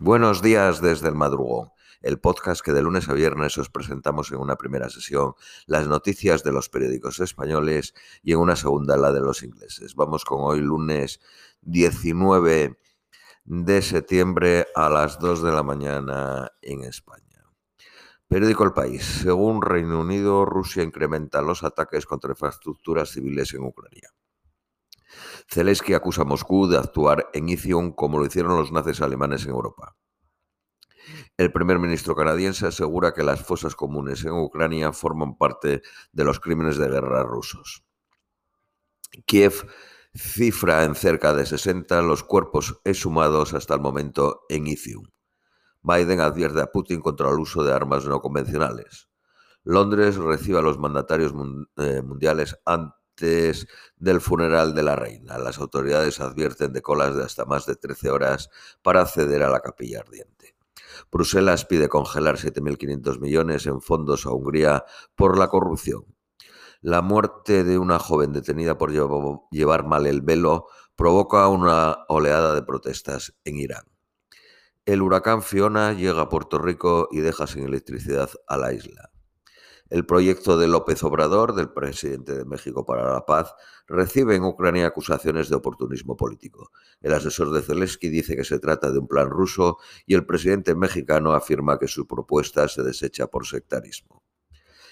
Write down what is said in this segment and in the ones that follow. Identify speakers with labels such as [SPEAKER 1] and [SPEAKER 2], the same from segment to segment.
[SPEAKER 1] Buenos días desde el madrugón, el podcast que de lunes a viernes os presentamos en una primera sesión las noticias de los periódicos españoles y en una segunda la de los ingleses. Vamos con hoy lunes 19 de septiembre a las 2 de la mañana en España. Periódico El País. Según Reino Unido, Rusia incrementa los ataques contra infraestructuras civiles en Ucrania. Zelensky acusa a Moscú de actuar en Izium como lo hicieron los nazis alemanes en Europa. El primer ministro canadiense asegura que las fosas comunes en Ucrania forman parte de los crímenes de guerra rusos. Kiev cifra en cerca de 60 los cuerpos exhumados hasta el momento en Izium. Biden advierte a Putin contra el uso de armas no convencionales. Londres recibe a los mandatarios eh, mundiales del funeral de la reina. Las autoridades advierten de colas de hasta más de 13 horas para acceder a la capilla ardiente. Bruselas pide congelar 7.500 millones en fondos a Hungría por la corrupción. La muerte de una joven detenida por llevar mal el velo provoca una oleada de protestas en Irán. El huracán Fiona llega a Puerto Rico y deja sin electricidad a la isla. El proyecto de López Obrador, del presidente de México para la Paz, recibe en Ucrania acusaciones de oportunismo político. El asesor de Zelensky dice que se trata de un plan ruso y el presidente mexicano afirma que su propuesta se desecha por sectarismo.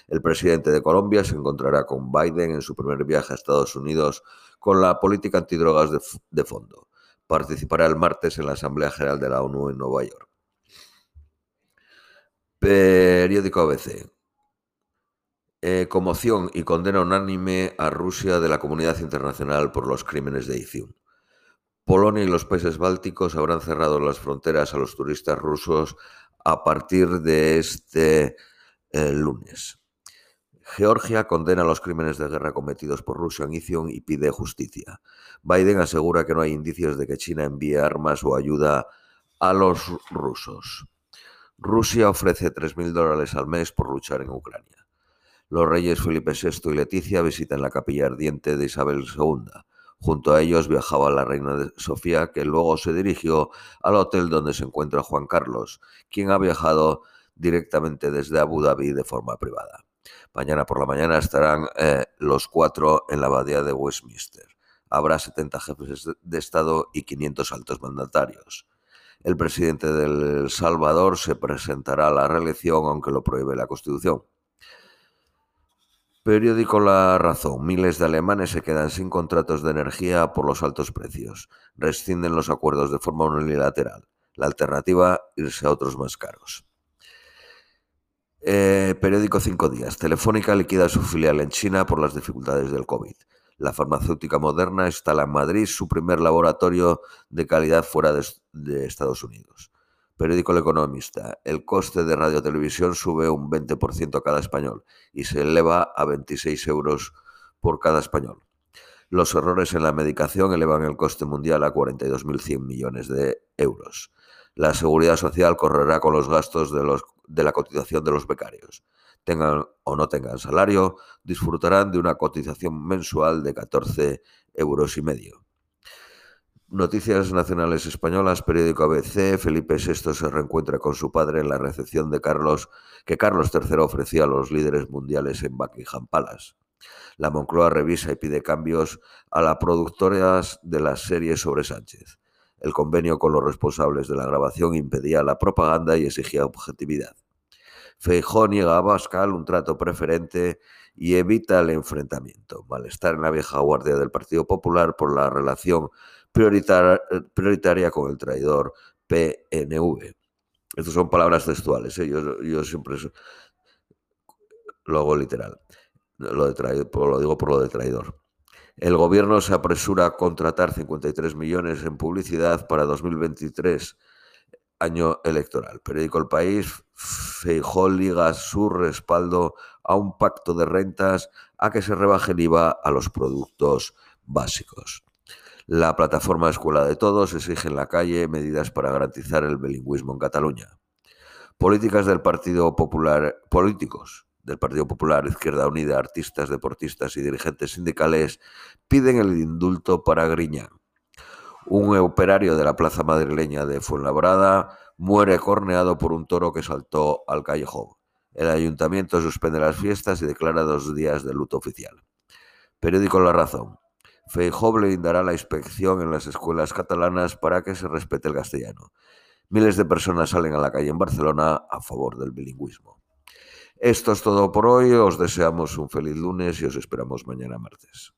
[SPEAKER 1] El presidente de Colombia se encontrará con Biden en su primer viaje a Estados Unidos con la política antidrogas de, de fondo. Participará el martes en la Asamblea General de la ONU en Nueva York. Periódico ABC. Eh, conmoción y condena unánime a Rusia de la comunidad internacional por los crímenes de Izium. Polonia y los países bálticos habrán cerrado las fronteras a los turistas rusos a partir de este eh, lunes. Georgia condena los crímenes de guerra cometidos por Rusia en Izium y pide justicia. Biden asegura que no hay indicios de que China envíe armas o ayuda a los rusos. Rusia ofrece 3.000 dólares al mes por luchar en Ucrania. Los reyes Felipe VI y Leticia visitan la capilla ardiente de Isabel II. Junto a ellos viajaba la reina Sofía, que luego se dirigió al hotel donde se encuentra Juan Carlos, quien ha viajado directamente desde Abu Dhabi de forma privada. Mañana por la mañana estarán eh, los cuatro en la abadía de Westminster. Habrá 70 jefes de Estado y 500 altos mandatarios. El presidente de El Salvador se presentará a la reelección aunque lo prohíbe la Constitución. Periódico La Razón. Miles de alemanes se quedan sin contratos de energía por los altos precios. Rescinden los acuerdos de forma unilateral. La alternativa, irse a otros más caros. Eh, periódico Cinco Días. Telefónica liquida su filial en China por las dificultades del COVID. La farmacéutica moderna instala en Madrid su primer laboratorio de calidad fuera de Estados Unidos. Periódico El Economista. El coste de radio-televisión sube un 20% cada español y se eleva a 26 euros por cada español. Los errores en la medicación elevan el coste mundial a 42.100 millones de euros. La seguridad social correrá con los gastos de, los, de la cotización de los becarios. Tengan o no tengan salario, disfrutarán de una cotización mensual de 14 euros y medio. Noticias Nacionales Españolas, periódico ABC, Felipe VI se reencuentra con su padre en la recepción de Carlos que Carlos III ofrecía a los líderes mundiales en Buckingham Palace. La Moncloa revisa y pide cambios a las productoras de las series sobre Sánchez. El convenio con los responsables de la grabación impedía la propaganda y exigía objetividad. Feijó niega a Bascal un trato preferente y evita el enfrentamiento. Malestar en la vieja guardia del Partido Popular por la relación prioritaria con el traidor PNV. Estas son palabras textuales, ¿eh? yo, siempre lo hago literal. Lo, de lo digo por lo de traidor. El gobierno se apresura a contratar 53 millones en publicidad para 2023, año electoral. Periódico El País, Feijó liga su respaldo a un pacto de rentas a que se rebaje el IVA a los productos básicos. La plataforma Escuela de Todos exige en la calle medidas para garantizar el bilingüismo en Cataluña. Políticas del Partido Popular, políticos del Partido Popular, Izquierda Unida, artistas, deportistas y dirigentes sindicales piden el indulto para Griñán. Un operario de la plaza madrileña de Fuenlabrada muere corneado por un toro que saltó al callejón. El ayuntamiento suspende las fiestas y declara dos días de luto oficial. Periódico La Razón. Feijóo blindará la inspección en las escuelas catalanas para que se respete el castellano. Miles de personas salen a la calle en Barcelona a favor del bilingüismo. Esto es todo por hoy. Os deseamos un feliz lunes y os esperamos mañana martes.